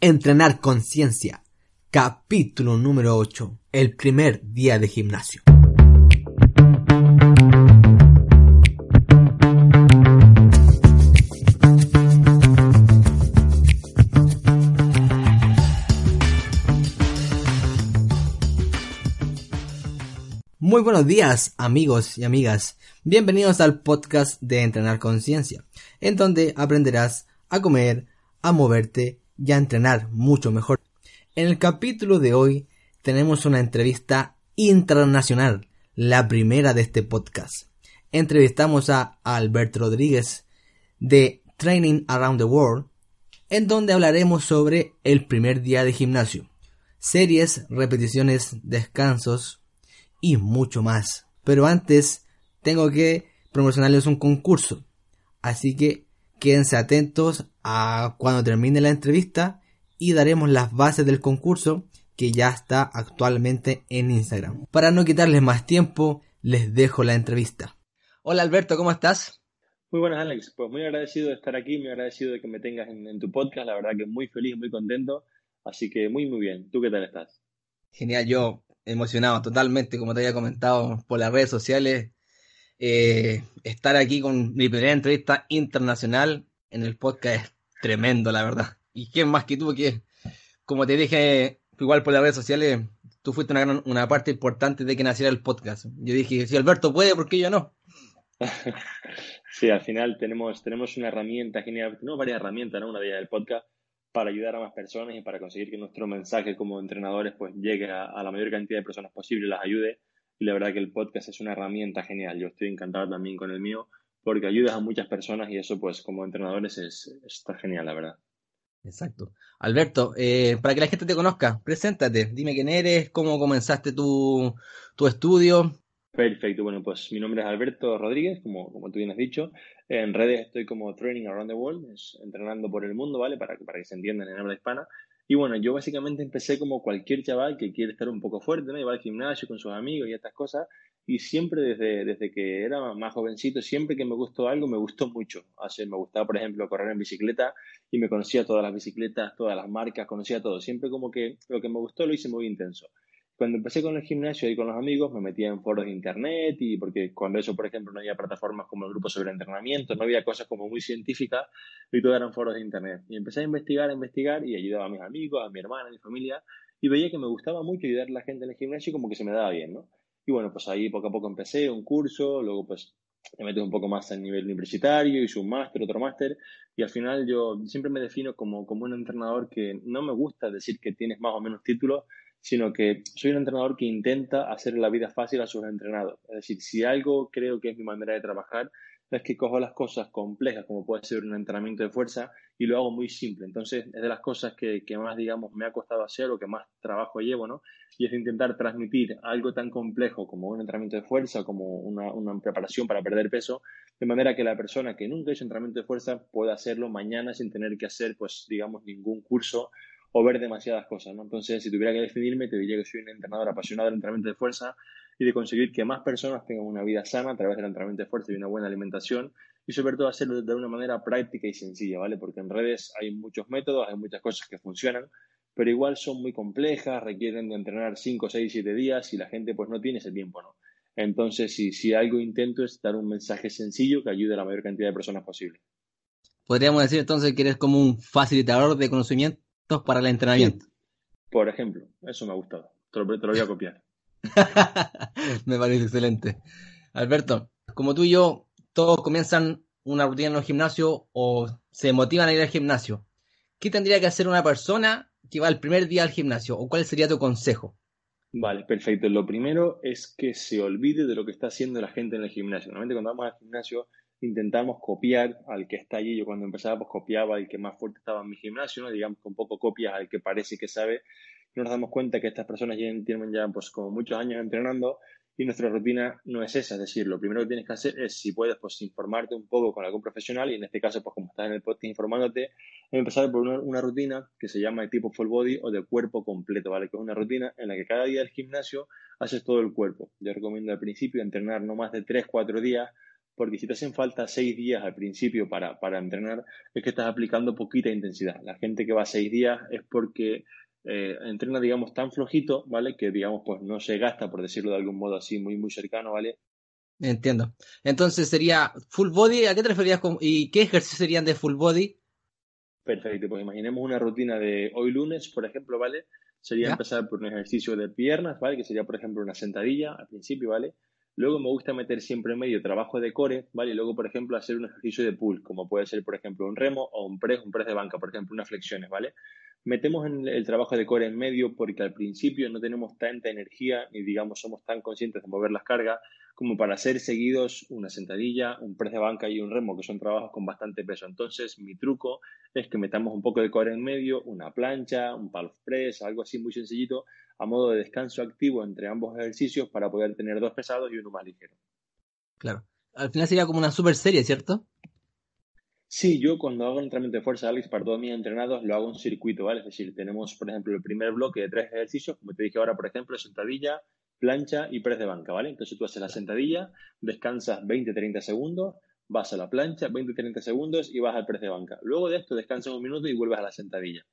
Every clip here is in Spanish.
Entrenar conciencia. Capítulo número 8. El primer día de gimnasio. Muy buenos días amigos y amigas. Bienvenidos al podcast de Entrenar Conciencia, en donde aprenderás a comer, a moverte y entrenar mucho mejor. En el capítulo de hoy tenemos una entrevista internacional, la primera de este podcast. Entrevistamos a Albert Rodríguez de Training Around the World, en donde hablaremos sobre el primer día de gimnasio, series, repeticiones, descansos y mucho más. Pero antes tengo que promocionarles un concurso, así que quédense atentos a cuando termine la entrevista y daremos las bases del concurso que ya está actualmente en Instagram. Para no quitarles más tiempo, les dejo la entrevista. Hola Alberto, ¿cómo estás? Muy buenas Alex, pues muy agradecido de estar aquí, muy agradecido de que me tengas en, tu podcast, la verdad que muy feliz, muy contento, así que muy muy bien. ¿Tú qué tal estás? Genial, yo emocionado totalmente, como te había comentado por las redes sociales, eh, estar aquí con mi primera entrevista internacional en el podcast es tremendo, la verdad. Y quién más que tú, que como te dije, igual por las redes sociales, tú fuiste una, parte importante de que naciera el podcast. Yo dije, si Alberto puede, ¿por qué yo no? sí, al final tenemos, tenemos una herramienta genial, tenemos varias herramientas, ¿no? Una de ellas el podcast para ayudar a más personas y para conseguir que nuestro mensaje como entrenadores pues llegue a, a la mayor cantidad de personas posible, las ayude y la verdad que el podcast es una herramienta genial. Yo estoy encantado también con el mío porque ayudas a muchas personas y eso pues como entrenadores es, está genial, la verdad. Exacto. Alberto, eh, para que la gente te conozca, preséntate, dime quién eres, cómo comenzaste tu, tu estudio. Perfecto, bueno, pues mi nombre es Alberto Rodríguez, como, como tú bien has dicho. En redes estoy como Training Around the World, es entrenando por el mundo, ¿vale? Para, para que se entiendan en habla hispana. Y bueno, yo básicamente empecé como cualquier chaval que quiere estar un poco fuerte, ¿no? Y va al gimnasio con sus amigos y estas cosas. Y siempre desde, desde que era más jovencito, siempre que me gustó algo, me gustó mucho. Así, me gustaba, por ejemplo, correr en bicicleta y me conocía todas las bicicletas, todas las marcas, conocía todo. Siempre como que lo que me gustó lo hice muy intenso cuando empecé con el gimnasio y con los amigos, me metía en foros de internet y porque cuando eso, por ejemplo, no había plataformas como el grupo sobre entrenamiento, no había cosas como muy científicas y todo eran foros de internet. Y empecé a investigar, a investigar y ayudaba a mis amigos, a mi hermana, a mi familia y veía que me gustaba mucho ayudar a la gente en el gimnasio como que se me daba bien, ¿no? Y bueno, pues ahí poco a poco empecé un curso, luego pues me metí un poco más a nivel universitario, hice un máster, otro máster, y al final yo siempre me defino como, como un entrenador que no me gusta decir que tienes más o menos títulos, sino que soy un entrenador que intenta hacer la vida fácil a sus entrenados. Es decir, si algo creo que es mi manera de trabajar, es que cojo las cosas complejas, como puede ser un entrenamiento de fuerza, y lo hago muy simple. Entonces, es de las cosas que, más, digamos, me ha costado hacer o que más trabajo llevo, ¿no? Y es intentar transmitir algo tan complejo como un entrenamiento de fuerza, como una, una preparación para perder peso, de manera que la persona que nunca ha hecho entrenamiento de fuerza pueda hacerlo mañana sin tener que hacer, pues, digamos, ningún curso o ver demasiadas cosas, ¿no? Entonces, si tuviera que definirme, te diría que soy un entrenador apasionado del entrenamiento de fuerza y de conseguir que más personas tengan una vida sana a través del entrenamiento de fuerza y una buena alimentación y sobre todo hacerlo de una manera práctica y sencilla, ¿vale? Porque en redes hay muchos métodos, hay muchas cosas que funcionan, pero igual son muy complejas, requieren de entrenar 5, 6, 7 días y la gente pues no tiene ese tiempo, ¿no? Entonces, si, si algo intento es dar un mensaje sencillo que ayude a la mayor cantidad de personas posible. Podríamos decir entonces que eres como un facilitador de conocimiento para el entrenamiento. Por ejemplo, eso me ha gustado. Te lo, voy a copiar. me parece excelente. Alberto, como tú y yo, todos comienzan una rutina en el gimnasio o se motivan a ir al gimnasio. ¿Qué tendría que hacer una persona que va el primer día al gimnasio? ¿O cuál sería tu consejo? Vale, perfecto. Lo primero es que se olvide de lo que está haciendo la gente en el gimnasio. Normalmente cuando vamos al gimnasio intentamos copiar al que está allí. Yo cuando empezaba, pues copiaba al que más fuerte estaba en mi gimnasio, ¿no? digamos que un poco copias al que parece que sabe. Y nos damos cuenta que estas personas tienen ya pues como muchos años entrenando y nuestra rutina no es esa. Es decir, lo primero que tienes que hacer es, si puedes, pues informarte un poco con algún profesional y en este caso, pues como estás en el podcast informándote, empezar por una, rutina que se llama de tipo full body o de cuerpo completo, ¿vale? Que es una rutina en la que cada día del gimnasio haces todo el cuerpo. Yo recomiendo al principio entrenar no más de 3-4 días porque si te hacen falta seis días al principio para, para entrenar, es que estás aplicando poquita intensidad. La gente que va seis días es porque eh, entrena, digamos, tan flojito, ¿vale? Que, digamos, pues no se gasta, por decirlo de algún modo así, muy, muy cercano, ¿vale? Entiendo. Entonces sería full body, ¿a qué te referías con, y qué ejercicios serían de full body? Perfecto, pues imaginemos una rutina de hoy lunes, por ejemplo, ¿vale? Sería empezar por un ejercicio de piernas, ¿vale? Que sería, por ejemplo, una sentadilla al principio, ¿vale? Luego me gusta meter siempre en medio trabajo de core, ¿vale? Y luego, por ejemplo, hacer un ejercicio de pull, como puede ser, por ejemplo, un remo o un press, un press de banca, por ejemplo, unas flexiones, ¿vale? Metemos en el trabajo de core en medio porque al principio no tenemos tanta energía ni, digamos, somos tan conscientes de mover las cargas como para hacer seguidos una sentadilla, un press de banca y un remo, que son trabajos con bastante peso. Entonces, mi truco es que metamos un poco de core en medio, una plancha, un palm press, algo así muy sencillito, a modo de descanso activo entre ambos ejercicios para poder tener dos pesados y uno más ligero. Claro. Al final sería como una super serie, ¿cierto? Sí, yo cuando hago un entrenamiento de fuerza, Alex, para todos mis entrenados, lo hago en circuito, ¿vale? Es decir, tenemos, por ejemplo, el primer bloque de tres ejercicios, como te dije ahora, por ejemplo, sentadilla, plancha y press de banca, ¿vale? Entonces tú haces la sentadilla, descansas 20-30 segundos, vas a la plancha, 20-30 segundos y vas al press de banca. Luego de esto descansas un minuto y vuelves a la sentadilla.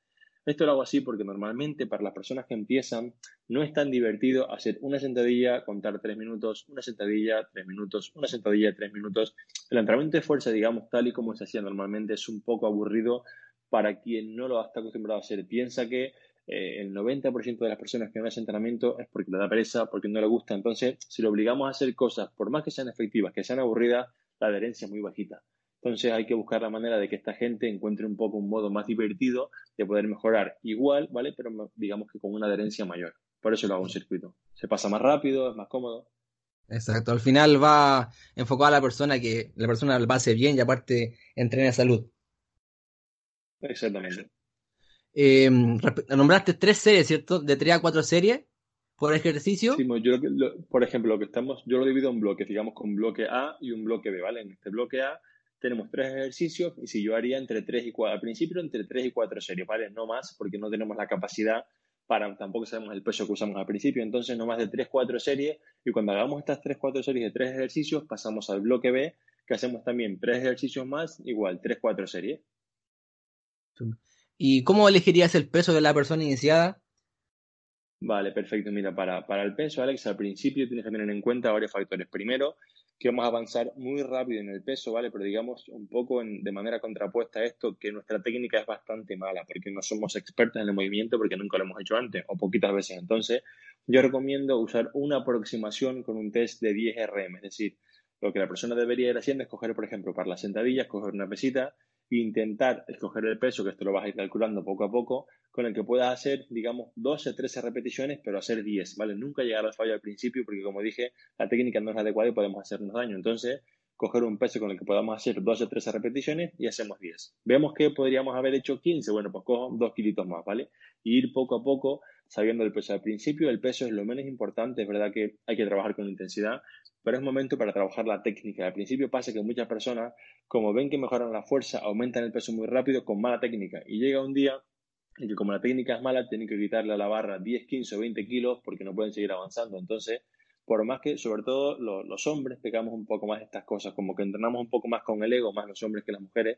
Esto lo hago así porque normalmente para las personas que empiezan no es tan divertido hacer una sentadilla, contar tres minutos, una sentadilla, tres minutos, una sentadilla, tres minutos. El entrenamiento de fuerza, digamos, tal y como se hacía normalmente, es un poco aburrido para quien no lo está acostumbrado a hacer. Piensa que eh, el 90% de las personas que no hacen entrenamiento es porque le da pereza, porque no le gusta. Entonces, si lo obligamos a hacer cosas, por más que sean efectivas, que sean aburridas, la adherencia es muy bajita. Entonces hay que buscar la manera de que esta gente encuentre un poco un modo más divertido de poder mejorar igual, ¿vale? Pero digamos que con una adherencia mayor. Por eso lo hago en circuito. Se pasa más rápido, es más cómodo. Exacto, al final va enfocado a la persona que la persona lo hace bien y aparte entrena salud. Exactamente. Eh, nombraste tres series, ¿cierto? De tres a cuatro series por ejercicio. Sí, yo por ejemplo, lo que estamos, yo lo divido en bloques, digamos con bloque A y un bloque B, ¿vale? En este bloque A tenemos tres ejercicios y si yo haría entre tres y cuatro, al principio entre tres y cuatro series, ¿vale? No más porque no tenemos la capacidad para, tampoco sabemos el peso que usamos al principio, entonces no más de tres, cuatro series y cuando hagamos estas tres, cuatro series de tres ejercicios pasamos al bloque B que hacemos también tres ejercicios más, igual, tres, cuatro series. ¿Y cómo elegirías el peso de la persona iniciada? Vale, perfecto. Mira, para, para el peso, Alex, al principio tienes que tener en cuenta varios factores. Primero, que vamos a avanzar muy rápido en el peso, ¿vale? Pero digamos un poco de manera contrapuesta a esto, que nuestra técnica es bastante mala, porque no somos expertos en el movimiento, porque nunca lo hemos hecho antes, o poquitas veces. Entonces, yo recomiendo usar una aproximación con un test de 10 RM, es decir, lo que la persona debería ir haciendo es coger, por ejemplo, para las sentadillas, coger una pesita, intentar escoger el peso, que esto lo vas a ir calculando poco a poco, con el que puedas hacer, digamos, 12, 13 repeticiones, pero hacer 10, ¿vale? Nunca llegar al fallo al principio, porque como dije, la técnica no es adecuada y podemos hacernos daño. Entonces, coger un peso con el que podamos hacer 12, 13 repeticiones y hacemos 10. Vemos que podríamos haber hecho 15, bueno, pues cojo 2 kilitos más, ¿vale? Y ir poco a poco sabiendo el peso. Al principio el peso es lo menos importante, es verdad que hay que trabajar con intensidad, pero es momento para trabajar la técnica. Al principio pasa que muchas personas, como ven que mejoran la fuerza, aumentan el peso muy rápido con mala técnica y llega un día en que como la técnica es mala, tienen que quitarle a la barra 10, 15 o 20 kilos porque no pueden seguir avanzando. Entonces, por más que, sobre todo los hombres, pegamos un poco más estas cosas, como que entrenamos un poco más con el ego, más los hombres que las mujeres,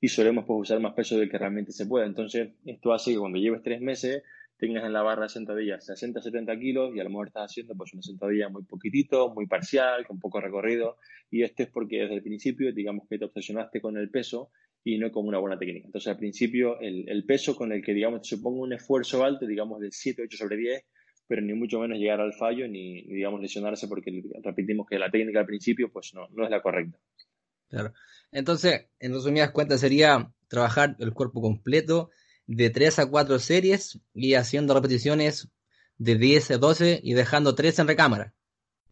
y solemos pues, usar más peso del que realmente se puede. Entonces, esto hace que cuando lleves tres meses tengas en la barra sentadillas 60-70 kilos y a lo mejor estás haciendo pues una sentadilla muy poquitito, muy parcial, con poco recorrido y esto es porque desde el principio digamos que te obsesionaste con el peso y no con una buena técnica. Entonces al principio el, peso con el que digamos te supongo un esfuerzo alto, digamos de 7-8 sobre 10, pero ni mucho menos llegar al fallo ni, digamos lesionarse porque repetimos que la técnica al principio pues no, no es la correcta. Claro. Entonces, en resumidas cuentas sería trabajar el cuerpo completo, de 3 a 4 series y haciendo repeticiones de 10 a 12 y dejando 3 en recámara.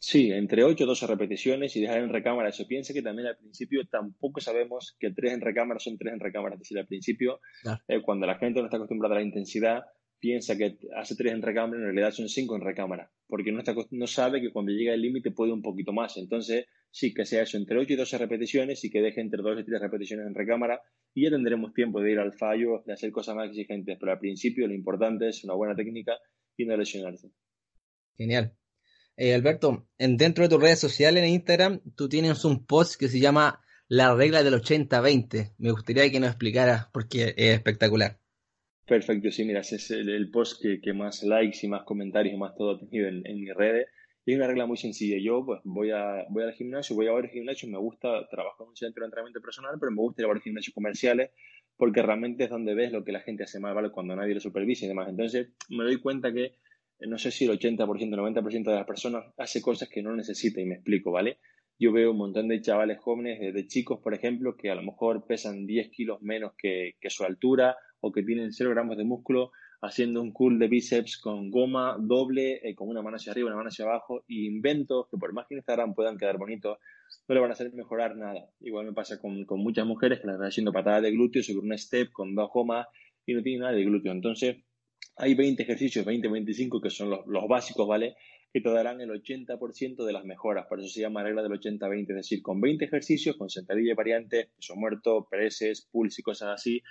Sí, entre 8 y 12 repeticiones y dejar en recámara eso. Piense que también al principio tampoco sabemos que 3 en recámara son 3 en recámara. Es decir, al principio, eh, cuando la gente no está acostumbrada a la intensidad, piensa que hace 3 en recámara, en realidad son 5 en recámara, porque no sabe que cuando llega el límite puede un poquito más. Entonces, sí, que sea eso, entre 8 y 12 repeticiones y que deje entre 2 y 3 repeticiones en recámara y ya tendremos tiempo de ir al fallo, de hacer cosas más exigentes, pero al principio lo importante es una buena técnica y no lesionarse. Genial. Eh, Alberto, en, dentro de tus redes sociales en Instagram, tú tienes un post que se llama La regla del 80-20. Me gustaría que nos explicaras porque es espectacular. Perfecto, sí, mira, es el, post que, más likes y más comentarios y más todo ha tenido en, en mis redes. Y es una regla muy sencilla. Yo pues voy, a, voy al gimnasio, voy a varios gimnasios, me gusta trabajar en un centro de entrenamiento personal, pero me gusta ir a varios gimnasios comerciales porque realmente es donde ves lo que la gente hace mal, ¿vale? Cuando nadie lo supervisa y demás. Entonces me doy cuenta que eh, no sé si el 80%, el 90% de las personas hace cosas que no necesita y me explico, ¿vale? Yo veo un montón de chavales jóvenes, de, chicos, por ejemplo, que a lo mejor pesan 10 kilos menos que su altura o que tienen 0 gramos de músculo haciendo un curl de bíceps con goma doble, eh, con una mano hacia arriba, una mano hacia abajo, y inventos que por más que en Instagram puedan quedar bonitos, no le van a hacer mejorar nada. Igual me pasa con, muchas mujeres que las están haciendo patadas de glúteo sobre un step con dos gomas y no tienen nada de glúteo. Entonces, hay 20 ejercicios, 20, 25 que son los, los básicos, ¿vale? Que te darán el 80% de las mejoras. Por eso se llama regla del 80-20, es decir, con 20 ejercicios, con sentadilla variante, peso muerto, preses, pulse y cosas así,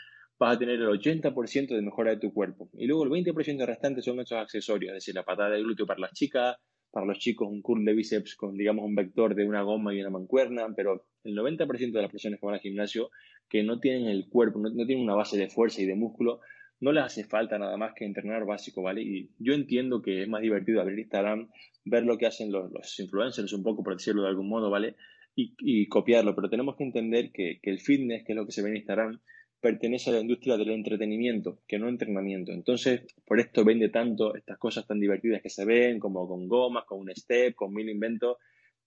vas a tener el 80% de mejora de tu cuerpo. Y luego el 20% restante son esos accesorios, es decir, la patada de glúteo para las chicas, para los chicos un curl de bíceps con, digamos, un vector de una goma y una mancuerna, pero el 90% de las personas que van al gimnasio que no tienen el cuerpo, no, tienen una base de fuerza y de músculo, no les hace falta nada más que entrenar básico, ¿vale? Y yo entiendo que es más divertido abrir Instagram, ver lo que hacen los, influencers un poco, por decirlo de algún modo, ¿vale? Y, copiarlo, pero tenemos que entender que, que el fitness, que es lo que se ve en Instagram, pertenece a la industria del entretenimiento, que no entrenamiento. Entonces, por esto vende tanto estas cosas tan divertidas que se ven, como con gomas, con un step, con mil inventos,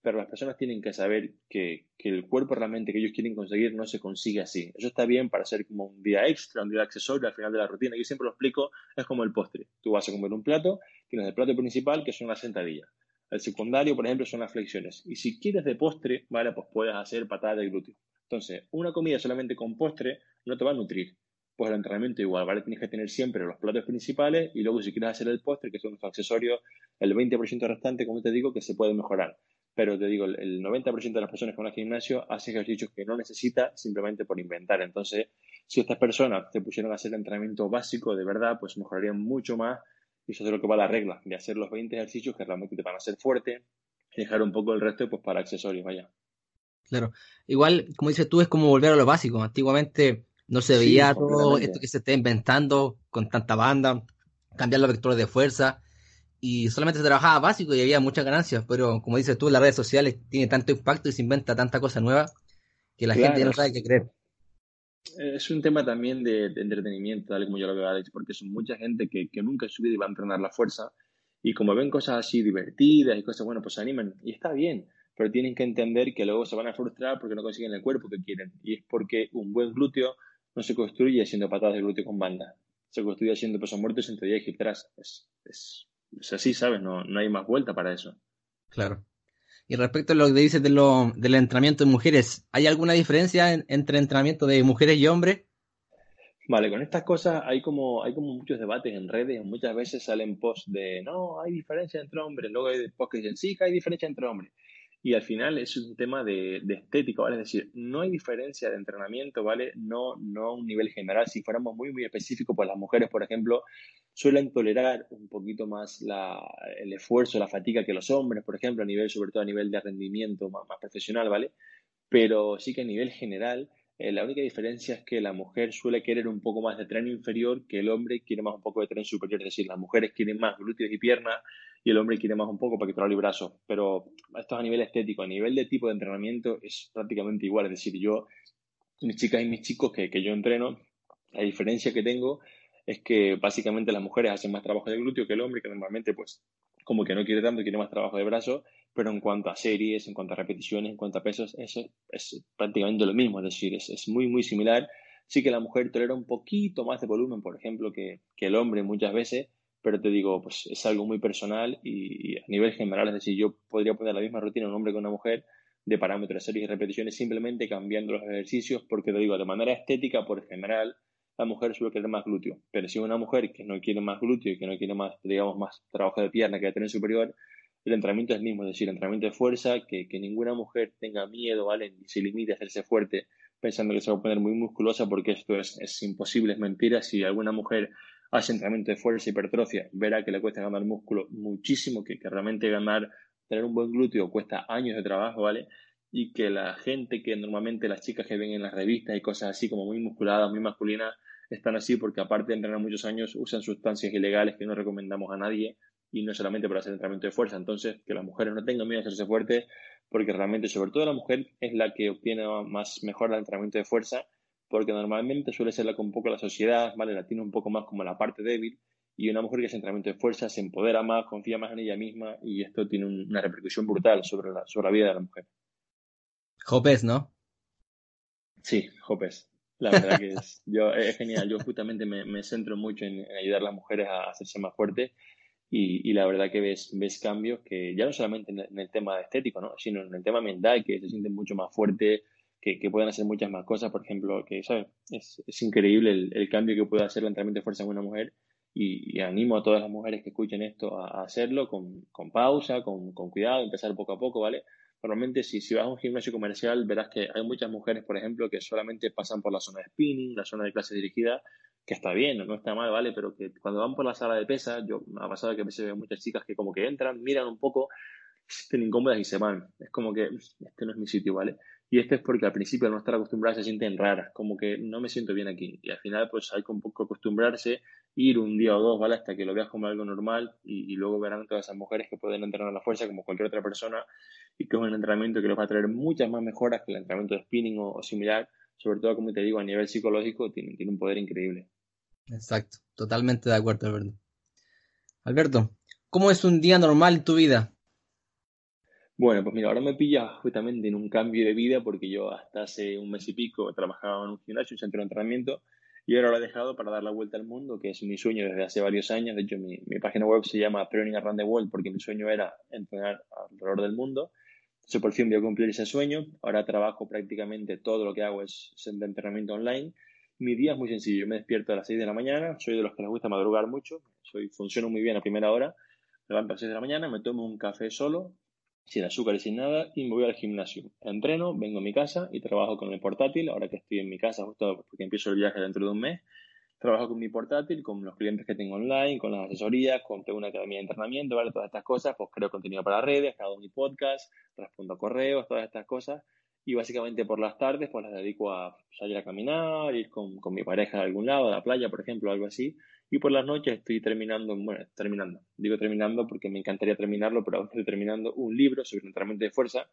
pero las personas tienen que saber que, el cuerpo realmente que ellos quieren conseguir no se consigue así. Eso está bien para hacer como un día extra, un día accesorio al final de la rutina. Yo siempre lo explico, es como el postre. Tú vas a comer un plato, tienes el plato principal, que son las sentadillas. El secundario, por ejemplo, son las flexiones. Y si quieres de postre, vale, pues puedes hacer patada de glúteo. Entonces, una comida solamente con postre no te va a nutrir. Pues el entrenamiento igual, ¿vale? Tienes que tener siempre los platos principales y luego si quieres hacer el postre, que son los accesorios, el 20% restante, como te digo, que se puede mejorar. Pero te digo, el 90% de las personas que van al gimnasio hacen ejercicios que no necesita simplemente por inventar. Entonces, si estas personas te pusieron a hacer el entrenamiento básico de verdad, pues mejorarían mucho más. Y eso es lo que va la regla, de hacer los 20 ejercicios que realmente te van a hacer fuerte y dejar un poco el resto pues para accesorios, vaya. Claro. Igual, como dices tú, es como volver a lo básico. Antiguamente no se veía todo esto que se está inventando con tanta banda, cambiar los vectores de fuerza, y solamente se trabajaba básico y había muchas ganancias, pero como dices tú, las redes sociales tiene tanto impacto y se inventa tanta cosa nueva que la gente no sabe qué creer. Es un tema también de, entretenimiento, tal como yo lo veo, Alex, porque son mucha gente que, que nunca en su vida iba a entrenar la fuerza y como ven cosas así divertidas y cosas, bueno, pues se animan y está bien pero tienen que entender que luego se van a frustrar porque no consiguen el cuerpo que quieren. Y es porque un buen glúteo no se construye haciendo patadas de glúteo con banda. Se construye haciendo peso muerto y sentadilla y. Es, es, es, así, ¿sabes? No, no hay más vuelta para eso. Claro. Y respecto a lo que dices de lo, del entrenamiento de mujeres, ¿hay alguna diferencia entre entrenamiento de mujeres y hombres? Vale, con estas cosas hay como, hay como muchos debates en redes, muchas veces salen posts de no, hay diferencia entre hombres, luego hay posts que dicen sí, que hay diferencia entre hombres. Y al final es un tema de, estética, ¿vale? Es decir, no hay diferencia de entrenamiento, ¿vale? No, no a un nivel general. Si fuéramos muy, muy específicos, pues las mujeres, por ejemplo, suelen tolerar un poquito más la, el esfuerzo, la fatiga que los hombres, por ejemplo, a nivel, sobre todo a nivel de rendimiento más, profesional, ¿vale? Pero sí que a nivel general, eh, la única diferencia es que la mujer suele querer un poco más de tren inferior que el hombre quiere más un poco de tren superior. Es decir, las mujeres quieren más glúteos y piernas y el hombre quiere más un poco para que trabaje el brazo. Pero esto es a nivel estético, a nivel de tipo de entrenamiento es prácticamente igual. Es decir, yo, mis chicas y mis chicos que, que yo entreno, la diferencia que tengo es que básicamente las mujeres hacen más trabajo de glúteo que el hombre, que normalmente pues como que no quiere tanto, quiere más trabajo de brazo, pero en cuanto a series, en cuanto a repeticiones, en cuanto a pesos, eso es prácticamente lo mismo, es decir, es, es muy, muy similar. Sí que la mujer tolera un poquito más de volumen, por ejemplo, que, que el hombre muchas veces, pero te digo, pues es algo muy personal y, a nivel general, es decir, yo podría poner la misma rutina un hombre que una mujer de parámetros, series y repeticiones simplemente cambiando los ejercicios porque te digo, de manera estética, por general, la mujer suele querer más glúteo, pero si una mujer que no quiere más glúteo y que no quiere más, digamos, más trabajo de pierna que de tren superior, el entrenamiento es el mismo, es decir, entrenamiento de fuerza, que, que ninguna mujer tenga miedo, ¿vale? Y se limite a hacerse fuerte pensando que se va a poner muy musculosa porque esto es, es imposible, es mentira. Si alguna mujer hace entrenamiento de fuerza, hipertrofia, verá que le cuesta ganar músculo muchísimo, que, realmente ganar tener un buen glúteo cuesta años de trabajo, ¿vale? Y que la gente que normalmente las chicas que ven en las revistas y cosas así como muy musculadas, muy masculinas, están así porque aparte de entrenar muchos años usan sustancias ilegales que no recomendamos a nadie y no solamente para hacer entrenamiento de fuerza. Entonces, que las mujeres no tengan miedo a hacerse fuertes porque realmente, sobre todo la mujer, es la que obtiene más mejor el entrenamiento de fuerza porque normalmente suele ser la un poco la sociedad, ¿vale? La tiene un poco más como la parte débil y una mujer que hace entrenamiento de fuerza se empodera más, confía más en ella misma y esto tiene una repercusión brutal sobre la, sobre la vida de la mujer. Hopes, ¿no? Sí, Hopes. La verdad que es, yo, es genial. Yo justamente me, centro mucho en, ayudar a las mujeres a hacerse más fuertes y, la verdad que ves, ves cambios que ya no solamente en el, tema estético, ¿no? sino en el tema mental, que se sienten mucho más fuertes, que, que pueden hacer muchas más cosas. Por ejemplo, que ¿sabes? Es, increíble el, cambio que puede hacer el entrenamiento de fuerza en una mujer y, animo a todas las mujeres que escuchen esto a, hacerlo con, pausa, con, con, cuidado, empezar poco a poco, ¿vale? Normalmente si, si vas a un gimnasio comercial verás que hay muchas mujeres, por ejemplo, que solamente pasan por la zona de spinning, la zona de clase dirigida, que está bien, no está mal, ¿vale? Pero que cuando van por la sala de pesas, yo me ha pasado que a veces veo muchas chicas que como que entran, miran un poco, estén incómodas y se van. Es como que este no es mi sitio, ¿vale? Y esto es porque al principio al no estar acostumbradas se sienten raras, como que no me siento bien aquí. Y al final pues hay que un poco acostumbrarse, ir un día o dos, ¿vale? Hasta que lo veas como algo normal y, luego verán todas esas mujeres que pueden entrenar a la fuerza como cualquier otra persona y que es un entrenamiento que les va a traer muchas más mejoras que el entrenamiento de spinning o, similar. Sobre todo, como te digo, a nivel psicológico tiene, tiene un poder increíble. Exacto, totalmente de acuerdo, Alberto. Alberto, ¿cómo es un día normal en tu vida? Bueno, pues mira, ahora me pilla justamente en un cambio de vida porque yo hasta hace un mes y pico trabajaba en un gimnasio, un centro de entrenamiento, y ahora lo he dejado para dar la vuelta al mundo, que es mi sueño desde hace varios años. De hecho, mi, mi página web se llama Training Around the World porque mi sueño era entrenar alrededor del mundo. Entonces, por fin voy a cumplir ese sueño. Ahora trabajo prácticamente todo lo que hago es de entrenamiento online. Mi día es muy sencillo. Yo me despierto a las 6 de la mañana. Soy de los que les gusta madrugar mucho. Soy, funciono muy bien a primera hora. Me levanto a las 6 de la mañana, me tomo un café solo, sin azúcar y sin nada, y me voy al gimnasio. Entreno, vengo a mi casa y trabajo con el portátil, ahora que estoy en mi casa, justo porque empiezo el viaje dentro de un mes. Trabajo con mi portátil, con los clientes que tengo online, con las asesorías, con tengo una academia de entrenamiento, ¿vale? Todas estas cosas, pues creo contenido para redes, hago mi podcast, respondo correos, todas estas cosas. Y básicamente por las tardes, pues las dedico a salir a caminar, ir con, con mi pareja a algún lado, a la playa, por ejemplo, algo así. Y por las noches estoy terminando, bueno, terminando, digo terminando porque me encantaría terminarlo, pero aún estoy terminando un libro sobre entrenamiento de fuerza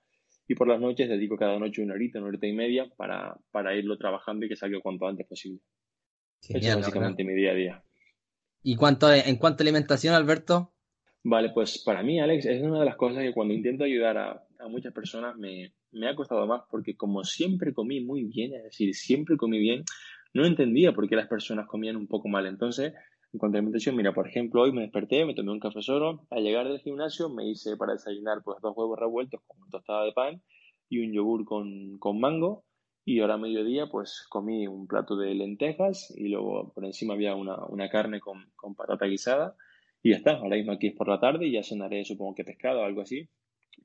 y por las noches dedico cada noche una horita, una horita y media para, para irlo trabajando y que salga cuanto antes posible. Eso es básicamente mi día a día. ¿Y cuánto, en cuanto a alimentación, Alberto? Vale, pues para mí, Alex, es una de las cosas que cuando intento ayudar a, a muchas personas me, me ha costado más porque como siempre comí muy bien, es decir, siempre comí bien, no entendía por qué las personas comían un poco mal. Entonces, en cuanto a alimentación, mira, por ejemplo, hoy me desperté, me tomé un café solo, al llegar del gimnasio me hice para desayunar pues dos huevos revueltos con tostada de pan y un yogur con, con mango. Y ahora a mediodía pues comí un plato de lentejas y luego por encima había una, una carne con, con patata guisada. Y ya está, ahora mismo aquí es por la tarde y ya cenaré supongo que pescado o algo así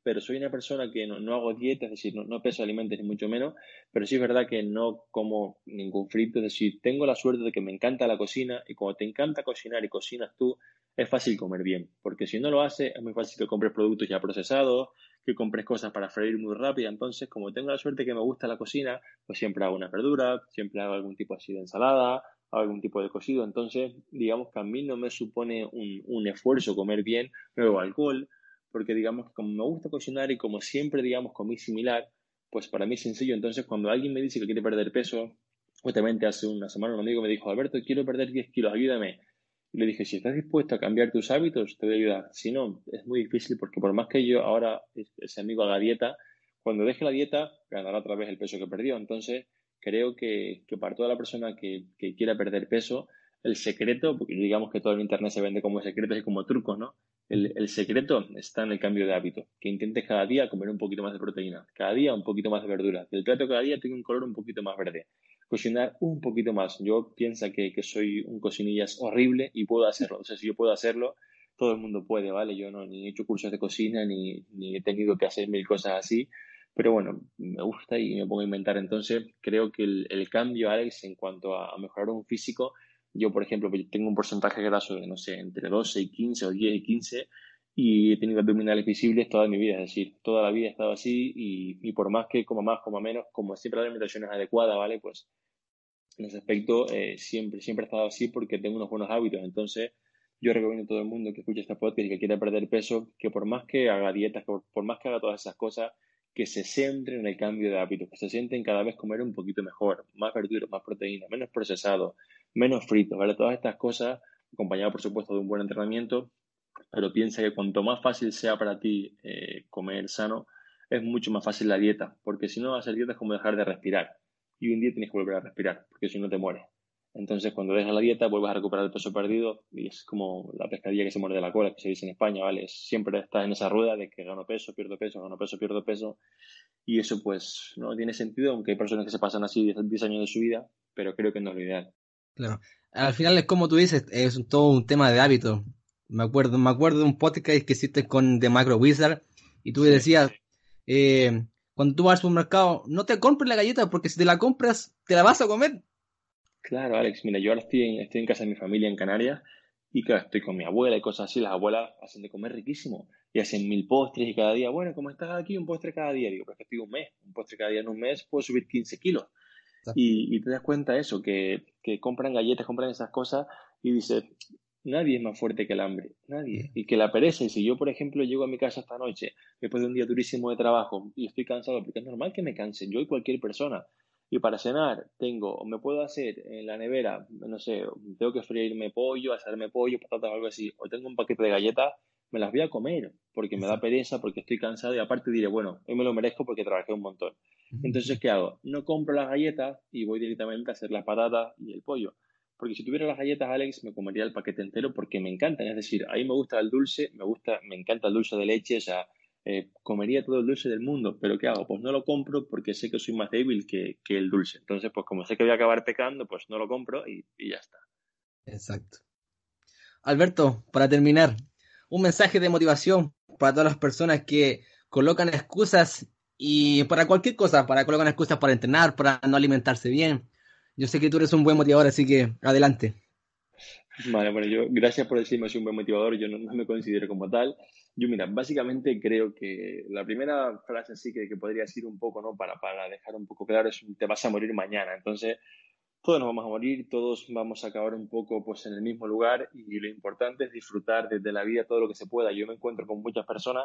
pero soy una persona que no, hago dieta, es decir, no, peso alimentos ni mucho menos, pero sí es verdad que no como ningún frito, es decir, tengo la suerte de que me encanta la cocina y cuando te encanta cocinar y cocinas tú, es fácil comer bien, porque si no lo haces, es muy fácil que compres productos ya procesados, que compres cosas para freír muy rápido, entonces como tengo la suerte que me gusta la cocina, pues siempre hago una verdura, siempre hago algún tipo así de ensalada, algún tipo de cocido, entonces digamos que a mí no me supone un, un esfuerzo comer bien, no bebo alcohol, porque digamos que como me gusta cocinar y como siempre, digamos, comí similar, pues para mí es sencillo. Entonces, cuando alguien me dice que quiere perder peso, justamente hace una semana un amigo me dijo, Alberto, quiero perder 10 kilos, ayúdame. Y le dije, si estás dispuesto a cambiar tus hábitos, te voy a ayudar. Si no, es muy difícil porque por más que yo ahora, ese amigo haga dieta, cuando deje la dieta, ganará otra vez el peso que perdió. Entonces, creo que, para toda la persona que, que quiera perder peso, el secreto, porque digamos que todo el Internet se vende como secretos y como trucos, ¿no? El, secreto está en el cambio de hábito, que intentes cada día comer un poquito más de proteína, cada día un poquito más de verdura, el plato cada día tenga un color un poquito más verde, cocinar un poquito más. Yo pienso que, que soy un cocinillas horrible y puedo hacerlo. O sea, si yo puedo hacerlo, todo el mundo puede, ¿vale? Yo no ni he hecho cursos de cocina ni, ni he tenido que hacer mil cosas así, pero bueno, me gusta y me pongo a inventar. Entonces, creo que el, el cambio, Alex, en cuanto a mejorar un físico, yo, por ejemplo, tengo un porcentaje graso de, no sé, entre 12 y 15 o 10 y 15, y he tenido abdominales visibles toda mi vida, es decir, toda la vida he estado así y, y por más que coma más, coma menos, como siempre la alimentación es adecuada, ¿vale? Pues en ese aspecto eh, siempre, siempre he estado así porque tengo unos buenos hábitos, entonces yo recomiendo a todo el mundo que escuche esta podcast y que quiera perder peso, que por más que haga dietas, que por, más que haga todas esas cosas, que se centre en el cambio de hábitos, que se sienten cada vez comer un poquito mejor, más verduras, más proteína, menos procesado, menos frito, ¿vale? Todas estas cosas, acompañado por supuesto de un buen entrenamiento, pero piensa que cuanto más fácil sea para ti eh, comer sano, es mucho más fácil la dieta, porque si no, hacer dieta es como dejar de respirar. Y un día tienes que volver a respirar, porque si no te mueres. Entonces, cuando dejas la dieta, vuelves a recuperar el peso perdido y es como la pescadilla que se muerde la cola, que se dice en España, ¿vale? Siempre estás en esa rueda de que gano peso, pierdo peso, gano peso, pierdo peso. Y eso, pues, no tiene sentido, aunque hay personas que se pasan así 10 años de su vida, pero creo que no es lo ideal. Claro. Al final es como tú dices, es todo un tema de hábito. Me acuerdo, me acuerdo de un podcast que hiciste con The Macro Wizard y tú decías, eh, cuando tú vas al supermercado, no te compres la galleta porque si te la compras, te la vas a comer. Claro, Alex, mira, yo ahora estoy en, estoy en casa de mi familia en Canarias y claro, estoy con mi abuela y cosas así. Las abuelas hacen de comer riquísimo y hacen mil postres y cada día, bueno, como estás aquí, un postre cada día. Digo, pero es que estoy un mes, un postre cada día en un mes puedo subir 15 kilos. Y, y, te das cuenta eso, que, que compran galletas, compran esas cosas y dices, Nadie es más fuerte que el hambre, nadie. Y que la pereza, y si yo, por ejemplo, llego a mi casa esta noche, después de un día durísimo de trabajo, y estoy cansado, porque es normal que me canse, yo y cualquier persona, y para cenar tengo, o me puedo hacer en la nevera, no sé, tengo que freírme pollo, hacerme pollo, patatas o algo así, o tengo un paquete de galletas, me las voy a comer, porque me da pereza, porque estoy cansado, y aparte diré, bueno, hoy me lo merezco porque trabajé un montón. Entonces, ¿qué hago? No compro las galletas y voy directamente a hacer las patatas y el pollo. Porque si tuviera las galletas, Alex, me comería el paquete entero porque me encantan. Es decir, a mí me gusta el dulce, me gusta, me encanta el dulce de leche, o sea, eh, comería todo el dulce del mundo. Pero ¿qué hago? Pues no lo compro porque sé que soy más débil que, el dulce. Entonces, pues como sé que voy a acabar pecando, pues no lo compro y, y ya está. Exacto. Alberto, para terminar, un mensaje de motivación para todas las personas que colocan excusas y para cualquier cosa, para colocar excusas para entrenar, para no alimentarse bien, yo sé que tú eres un buen motivador, así que adelante. Vale, bueno, yo gracias por decirme soy un buen motivador, yo no, me considero como tal. Yo, mira, básicamente creo que la primera frase así que, que podría decir un poco, ¿no? Para, para dejar un poco claro es te vas a morir mañana. Entonces, todos nos vamos a morir, todos vamos a acabar un poco pues en el mismo lugar y lo importante es disfrutar desde la vida todo lo que se pueda. Yo me encuentro con muchas personas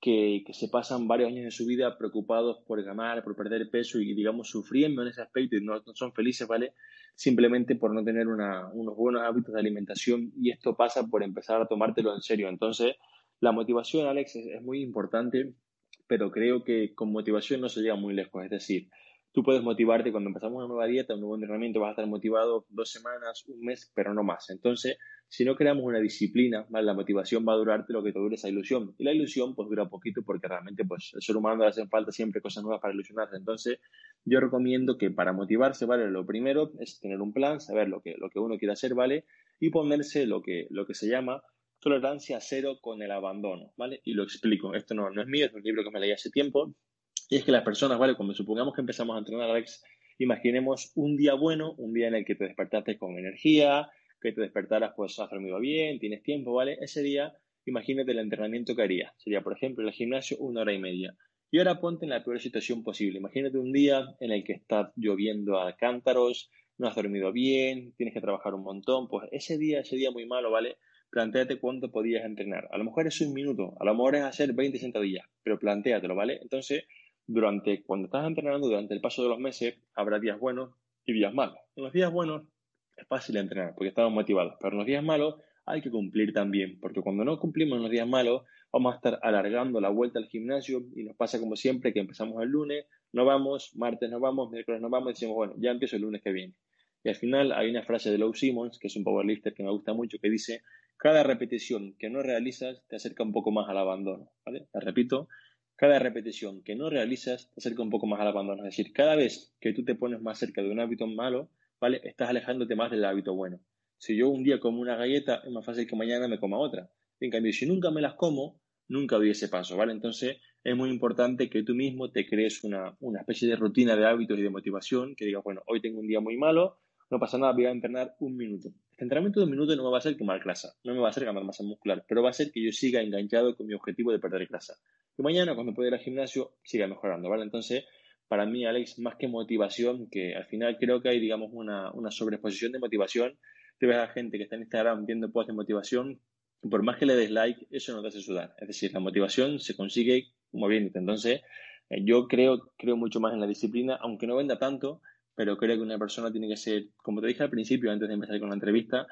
que, se pasan varios años de su vida preocupados por ganar, por perder peso y, digamos, sufriendo en ese aspecto y no, son felices, ¿vale? Simplemente por no tener unos buenos hábitos de alimentación y esto pasa por empezar a tomártelo en serio. Entonces, la motivación, Alex, es muy importante, pero creo que con motivación no se llega muy lejos. Es decir, tú puedes motivarte cuando empezamos una nueva dieta, un nuevo entrenamiento, vas a estar motivado dos semanas, un mes, pero no más. Entonces, si no creamos una disciplina, la motivación va a durarte lo que te dure esa ilusión. Y la ilusión pues dura poquito porque realmente pues el ser humano le hacen falta siempre cosas nuevas para ilusionarse. Entonces yo recomiendo que para motivarse, ¿vale? Lo primero es tener un plan, saber lo que, lo que uno quiere hacer, ¿vale? Y ponerse lo que, lo que se llama tolerancia cero con el abandono, ¿vale? Y lo explico. Esto no, no es mío, es un libro que me leí hace tiempo. Y es que las personas, ¿vale? Cuando supongamos que empezamos a entrenar, Alex, imaginemos un día bueno, un día en el que te despertaste con energía, que te despertaras, pues has dormido bien, tienes tiempo, ¿vale? Ese día, imagínate el entrenamiento que harías. Sería, por ejemplo, el gimnasio una hora y media. Y ahora ponte en la peor situación posible. Imagínate un día en el que está lloviendo a cántaros, no has dormido bien, tienes que trabajar un montón. Pues ese día, ese día muy malo, ¿vale? Plantéate cuánto podías entrenar. A lo mejor es un minuto, a lo mejor es hacer 20 sentadillas, pero plantéatelo, ¿vale? Entonces, durante, cuando estás entrenando, durante el paso de los meses, habrá días buenos y días malos. En los días buenos es fácil entrenar porque estamos motivados, pero en los días malos hay que cumplir también, porque cuando no cumplimos en los días malos, vamos a estar alargando la vuelta al gimnasio y nos pasa como siempre que empezamos el lunes, no vamos, martes no vamos, miércoles no vamos y decimos, bueno, ya empiezo el lunes que viene. Y al final hay una frase de Low Simmons, que es un powerlifter que me gusta mucho, que dice, cada repetición que no realizas te acerca un poco más al abandono. ¿vale? La repito, cada repetición que no realizas te acerca un poco más al abandono. Es decir, cada vez que tú te pones más cerca de un hábito malo, ¿vale? Estás alejándote más del hábito bueno. Si yo un día como una galleta, es más fácil que mañana me coma otra. En cambio, si nunca me las como, nunca doy ese paso, ¿vale? Entonces, es muy importante que tú mismo te crees una, especie de rutina de hábitos y de motivación, que digas, bueno, hoy tengo un día muy malo, no pasa nada, voy a entrenar un minuto. Este entrenamiento de un minuto no me va a hacer quemar grasa, no me va a hacer ganar masa muscular, pero va a hacer que yo siga enganchado con mi objetivo de perder grasa. Y mañana, cuando pueda ir al gimnasio, siga mejorando, ¿vale? Entonces, para mí, Alex, más que motivación, que al final creo que hay, digamos, una, una sobreexposición de motivación. Te ves a gente que está en Instagram viendo posts de motivación, y por más que le des like, eso no te hace sudar. Es decir, la motivación se consigue moviéndote. Entonces, eh, yo creo, creo mucho más en la disciplina, aunque no venda tanto, pero creo que una persona tiene que ser, como te dije al principio, antes de empezar con la entrevista,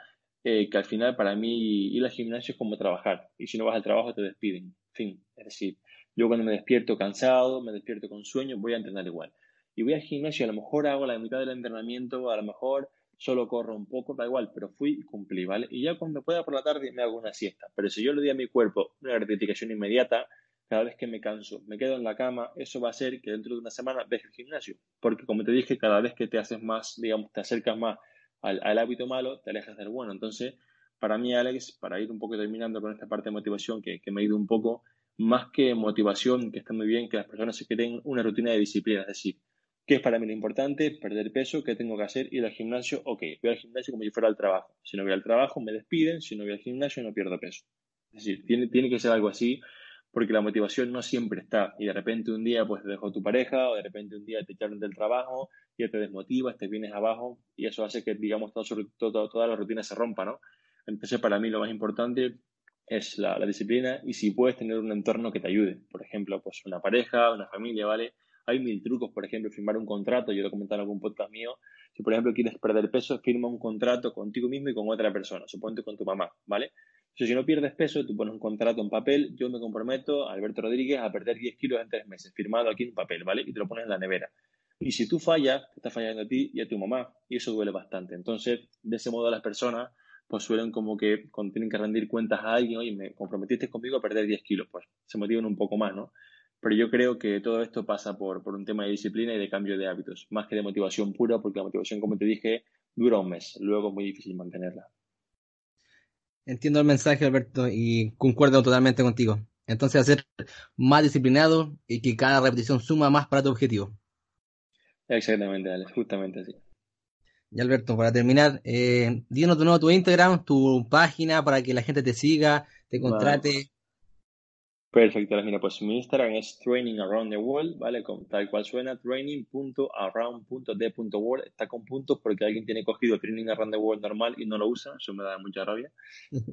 eh, que al final para mí ir al gimnasio es como trabajar. Y si no vas al trabajo te despiden. En fin, es decir, yo cuando me despierto cansado, me despierto con sueño, voy a entrenar igual. Y voy al gimnasio, a lo mejor hago la mitad del entrenamiento, a lo mejor solo corro un poco, da igual, pero fui y cumplí, ¿vale? Y ya cuando pueda por la tarde me hago una siesta. Pero si yo le di a mi cuerpo una gratificación inmediata, cada vez que me canso, me quedo en la cama, eso va a hacer que dentro de una semana deje el gimnasio. Porque como te dije, cada vez que te haces más, digamos, te acercas más al, hábito malo, te alejas del bueno. Entonces, para mí, Alex, para ir un poco terminando con esta parte de motivación que, me ha ido un poco, más que motivación, que está muy bien, que las personas se creen una rutina de disciplina, es decir, ¿qué es para mí lo importante? Perder peso, ¿qué tengo que hacer? Ir al gimnasio, ok, voy al gimnasio como si fuera al trabajo. Si no voy al trabajo, me despiden, si no voy al gimnasio, no pierdo peso. Es decir, tiene, tiene que ser algo así, porque la motivación no siempre está, y de repente un día pues te dejó tu pareja, o de repente un día te echaron del trabajo, ya te desmotivas, te vienes abajo, y eso hace que, digamos, todo, toda la rutina se rompa, ¿no? Entonces, para mí lo más importante es la, disciplina y si puedes tener un entorno que te ayude. Por ejemplo, pues una pareja, una familia, ¿vale? Hay mil trucos, por ejemplo, firmar un contrato, yo lo he comentado en algún podcast mío. Si, por ejemplo, quieres perder peso, firma un contrato contigo mismo y con otra persona, suponte con tu mamá, ¿vale? Si no pierdes peso, tú pones un contrato en papel, yo me comprometo, Alberto Rodríguez, a perder 10 kilos en tres meses, firmado aquí en papel, ¿vale? Y te lo pones en la nevera. Y si tú fallas, te estás fallando a ti y a tu mamá, y eso duele bastante. Entonces, de ese modo las personas pues suelen como que cuando tienen que rendir cuentas a alguien, oye, me comprometiste conmigo a perder 10 kilos, pues se motivan un poco más, ¿no? Pero yo creo que todo esto pasa por, por un tema de disciplina y de cambio de hábitos, más que de motivación pura, porque la motivación, como te dije, dura un mes, luego es muy difícil mantenerla. Entiendo el mensaje, Alberto, y concuerdo totalmente contigo. Entonces, hacer más disciplinado y que cada repetición suma más para tu objetivo. Exactamente, Alex, justamente así. Y Alberto, para terminar, eh, dinos de nuevo tu Instagram, tu página para que la gente te siga, te contrate. Perfecto, mira, pues mi Instagram es Training Around the World, ¿vale? Con, tal cual suena, training.around.the.world. Está con puntos porque alguien tiene cogido Training Around the World normal y no lo usa, eso me da mucha rabia.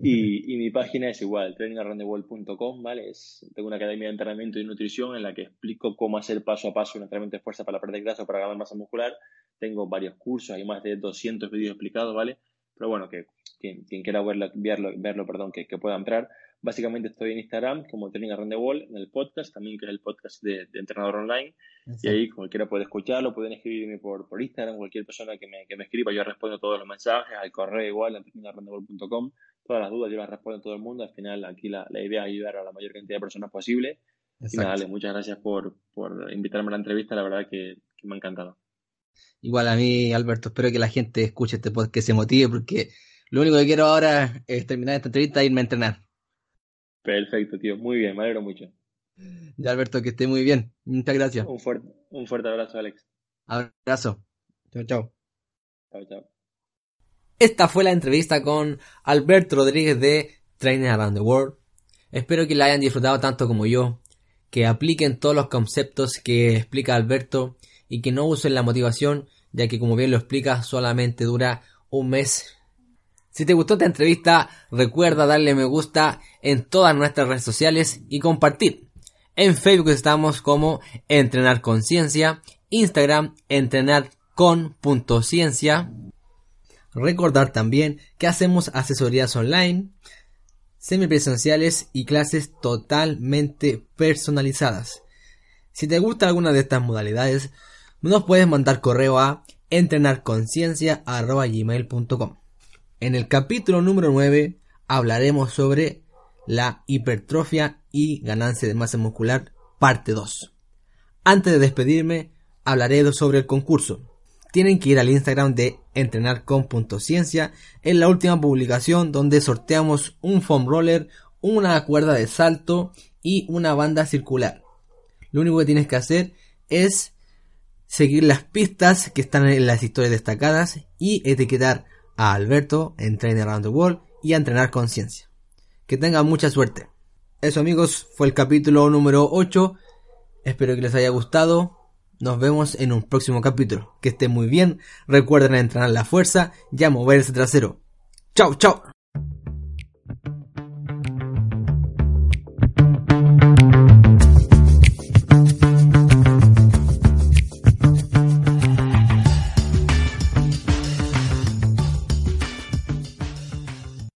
Y, y mi página es igual, trainingaroundtheworld.com, ¿vale? Es, tengo una academia de entrenamiento y nutrición en la que explico cómo hacer paso a paso un entrenamiento de fuerza para perder grasa o para ganar masa muscular. Tengo varios cursos, hay más de 200 vídeos explicados, ¿vale? Pero bueno, que quien, quiera verlo, verlo, verlo perdón, que, que pueda entrar. Básicamente estoy en Instagram como Training Around the Wall, en el podcast también, que es el podcast de, Entrenador Online. Y ahí cualquiera puede escucharlo, pueden escribirme por, por Instagram, cualquier persona que me, que me escriba, yo respondo todos los mensajes, al correo igual, en trainingaroundthewall.com. Todas las dudas yo las respondo a todo el mundo. Al final aquí la, la idea es ayudar a la mayor cantidad de personas posible. Y nada, dale, muchas gracias por, por invitarme a la entrevista, la verdad que, que me ha encantado. Igual a mí, Alberto, espero que la gente escuche este podcast, que se motive, porque lo único que quiero ahora es terminar esta entrevista e irme a entrenar. Perfecto, tío. Muy bien, me alegro mucho. Ya, Alberto, que esté muy bien. Muchas gracias. Un fuerte, un fuerte abrazo, Alex. Abrazo. Chao, chao. Chao, chao. Esta fue la entrevista con Alberto Rodríguez de Training Around the World. Espero que la hayan disfrutado tanto como yo, que apliquen todos los conceptos que explica Alberto y que no usen la motivación, ya que como bien lo explica, solamente dura un mes si te gustó esta entrevista, recuerda darle me gusta en todas nuestras redes sociales y compartir. En Facebook estamos como Entrenar Conciencia, Instagram entrenar con Recordar también que hacemos asesorías online, semipresenciales y clases totalmente personalizadas. Si te gusta alguna de estas modalidades, nos puedes mandar correo a entrenarconciencia.gmail.com. En el capítulo número 9 hablaremos sobre la hipertrofia y ganancia de masa muscular, parte 2. Antes de despedirme, hablaré sobre el concurso. Tienen que ir al Instagram de entrenarcon.ciencia en la última publicación donde sorteamos un foam roller, una cuerda de salto y una banda circular. Lo único que tienes que hacer es seguir las pistas que están en las historias destacadas y etiquetar a Alberto en Around the World y a entrenar conciencia. Que tengan mucha suerte. Eso amigos, fue el capítulo número 8. Espero que les haya gustado. Nos vemos en un próximo capítulo. Que estén muy bien. Recuerden entrenar la fuerza y a mover ese trasero. Chao, chao.